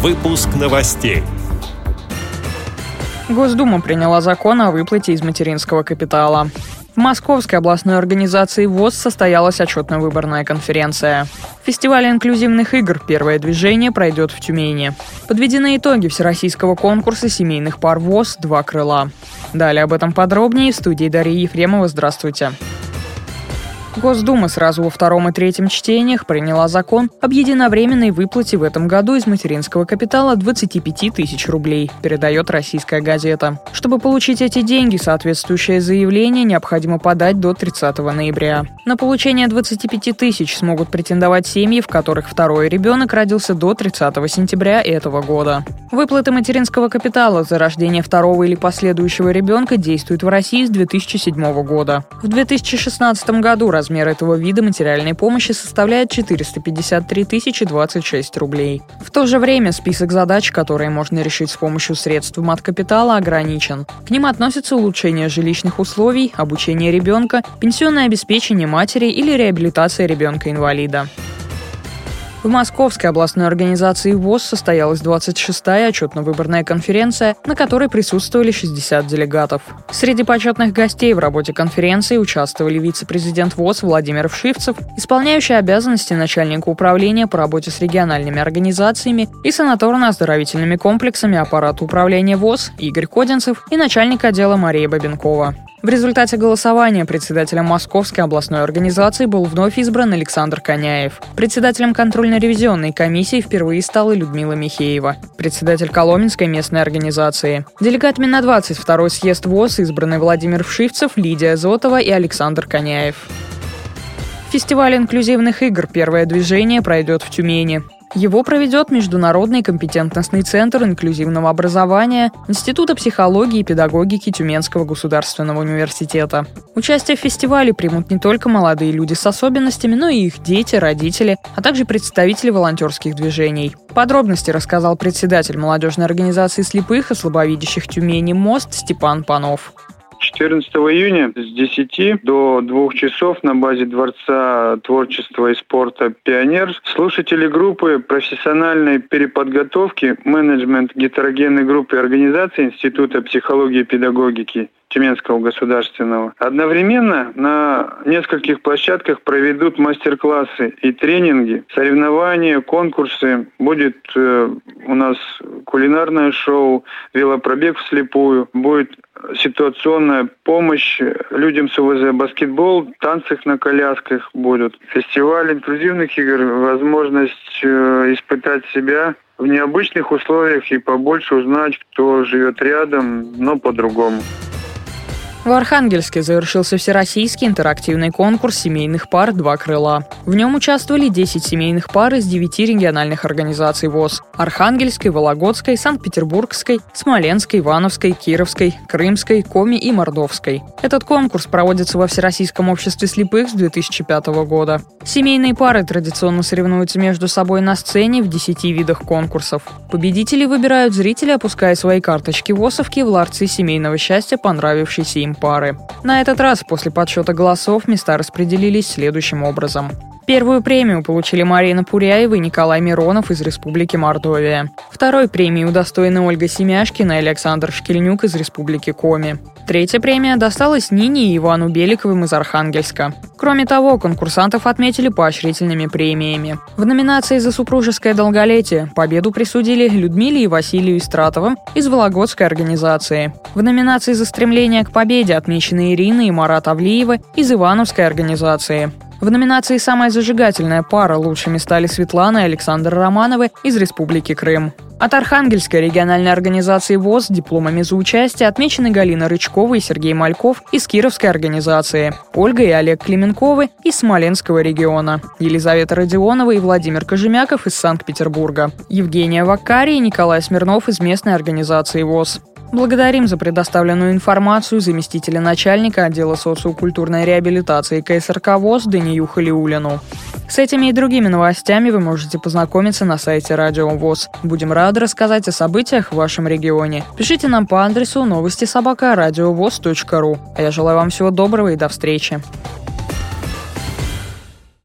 Выпуск новостей. Госдума приняла закон о выплате из материнского капитала. В Московской областной организации ВОЗ состоялась отчетно-выборная конференция. Фестиваль инклюзивных игр «Первое движение» пройдет в Тюмени. Подведены итоги всероссийского конкурса семейных пар ВОЗ «Два крыла». Далее об этом подробнее в студии Дарьи Ефремова. Здравствуйте. Госдума сразу во втором и третьем чтениях приняла закон об единовременной выплате в этом году из материнского капитала 25 тысяч рублей, передает российская газета. Чтобы получить эти деньги, соответствующее заявление необходимо подать до 30 ноября. На получение 25 тысяч смогут претендовать семьи, в которых второй ребенок родился до 30 сентября этого года. Выплаты материнского капитала за рождение второго или последующего ребенка действуют в России с 2007 года. В 2016 году Размер этого вида материальной помощи составляет 453 026 рублей. В то же время список задач, которые можно решить с помощью средств мат-капитала, ограничен. К ним относятся улучшение жилищных условий, обучение ребенка, пенсионное обеспечение матери или реабилитация ребенка-инвалида. В Московской областной организации ВОЗ состоялась 26-я отчетно-выборная конференция, на которой присутствовали 60 делегатов. Среди почетных гостей в работе конференции участвовали вице-президент ВОЗ Владимир Вшивцев, исполняющий обязанности начальника управления по работе с региональными организациями и санаторно-оздоровительными комплексами аппарата управления ВОЗ Игорь Кодинцев и начальник отдела Мария Бабенкова. В результате голосования председателем Московской областной организации был вновь избран Александр Коняев. Председателем контрольно-ревизионной комиссии впервые стала Людмила Михеева, председатель Коломенской местной организации. Делегатами на 22-й съезд ВОЗ избраны Владимир Вшивцев, Лидия Зотова и Александр Коняев. Фестиваль инклюзивных игр «Первое движение» пройдет в Тюмени. Его проведет Международный компетентностный центр инклюзивного образования Института психологии и педагогики Тюменского государственного университета. Участие в фестивале примут не только молодые люди с особенностями, но и их дети, родители, а также представители волонтерских движений. Подробности рассказал председатель молодежной организации слепых и слабовидящих Тюмени «Мост» Степан Панов. 14 июня с 10 до 2 часов на базе Дворца творчества и спорта «Пионер» слушатели группы профессиональной переподготовки менеджмент гетерогенной группы организации Института психологии и педагогики Тюменского государственного. Одновременно на нескольких площадках проведут мастер-классы и тренинги, соревнования, конкурсы. Будет э, у нас кулинарное шоу, велопробег вслепую, будет ситуационная помощь людям с УВЗ, баскетбол, танцы на колясках будут. Фестиваль инклюзивных игр, возможность э, испытать себя в необычных условиях и побольше узнать, кто живет рядом, но по-другому. В Архангельске завершился всероссийский интерактивный конкурс семейных пар «Два крыла». В нем участвовали 10 семейных пар из 9 региональных организаций ВОЗ – Архангельской, Вологодской, Санкт-Петербургской, Смоленской, Ивановской, Кировской, Крымской, Коми и Мордовской. Этот конкурс проводится во Всероссийском обществе слепых с 2005 года. Семейные пары традиционно соревнуются между собой на сцене в 10 видах конкурсов. Победители выбирают зрители, опуская свои карточки ВОСовки в ларцы семейного счастья, понравившейся им пары. На этот раз после подсчета голосов места распределились следующим образом. Первую премию получили Марина Пуряева и Николай Миронов из Республики Мордовия. Второй премии удостоены Ольга Семяшкина и Александр Шкельнюк из Республики Коми. Третья премия досталась Нине и Ивану Беликовым из Архангельска. Кроме того, конкурсантов отметили поощрительными премиями. В номинации «За супружеское долголетие» победу присудили Людмиле и Василию Истратовым из Вологодской организации. В номинации «За стремление к победе» отмечены Ирина и Марат Авлиевы из Ивановской организации. В номинации «Самая зажигательная пара» лучшими стали Светлана и Александр Романовы из Республики Крым. От Архангельской региональной организации ВОЗ дипломами за участие отмечены Галина Рычкова и Сергей Мальков из Кировской организации, Ольга и Олег Клименковы из Смоленского региона, Елизавета Родионова и Владимир Кожемяков из Санкт-Петербурга, Евгения Вакари и Николай Смирнов из местной организации ВОЗ. Благодарим за предоставленную информацию заместителя начальника отдела социокультурной реабилитации КСРК ВОЗ Данию Халиулину. С этими и другими новостями вы можете познакомиться на сайте Радио ВОЗ. Будем рады рассказать о событиях в вашем регионе. Пишите нам по адресу новости собака. А я желаю вам всего доброго и до встречи.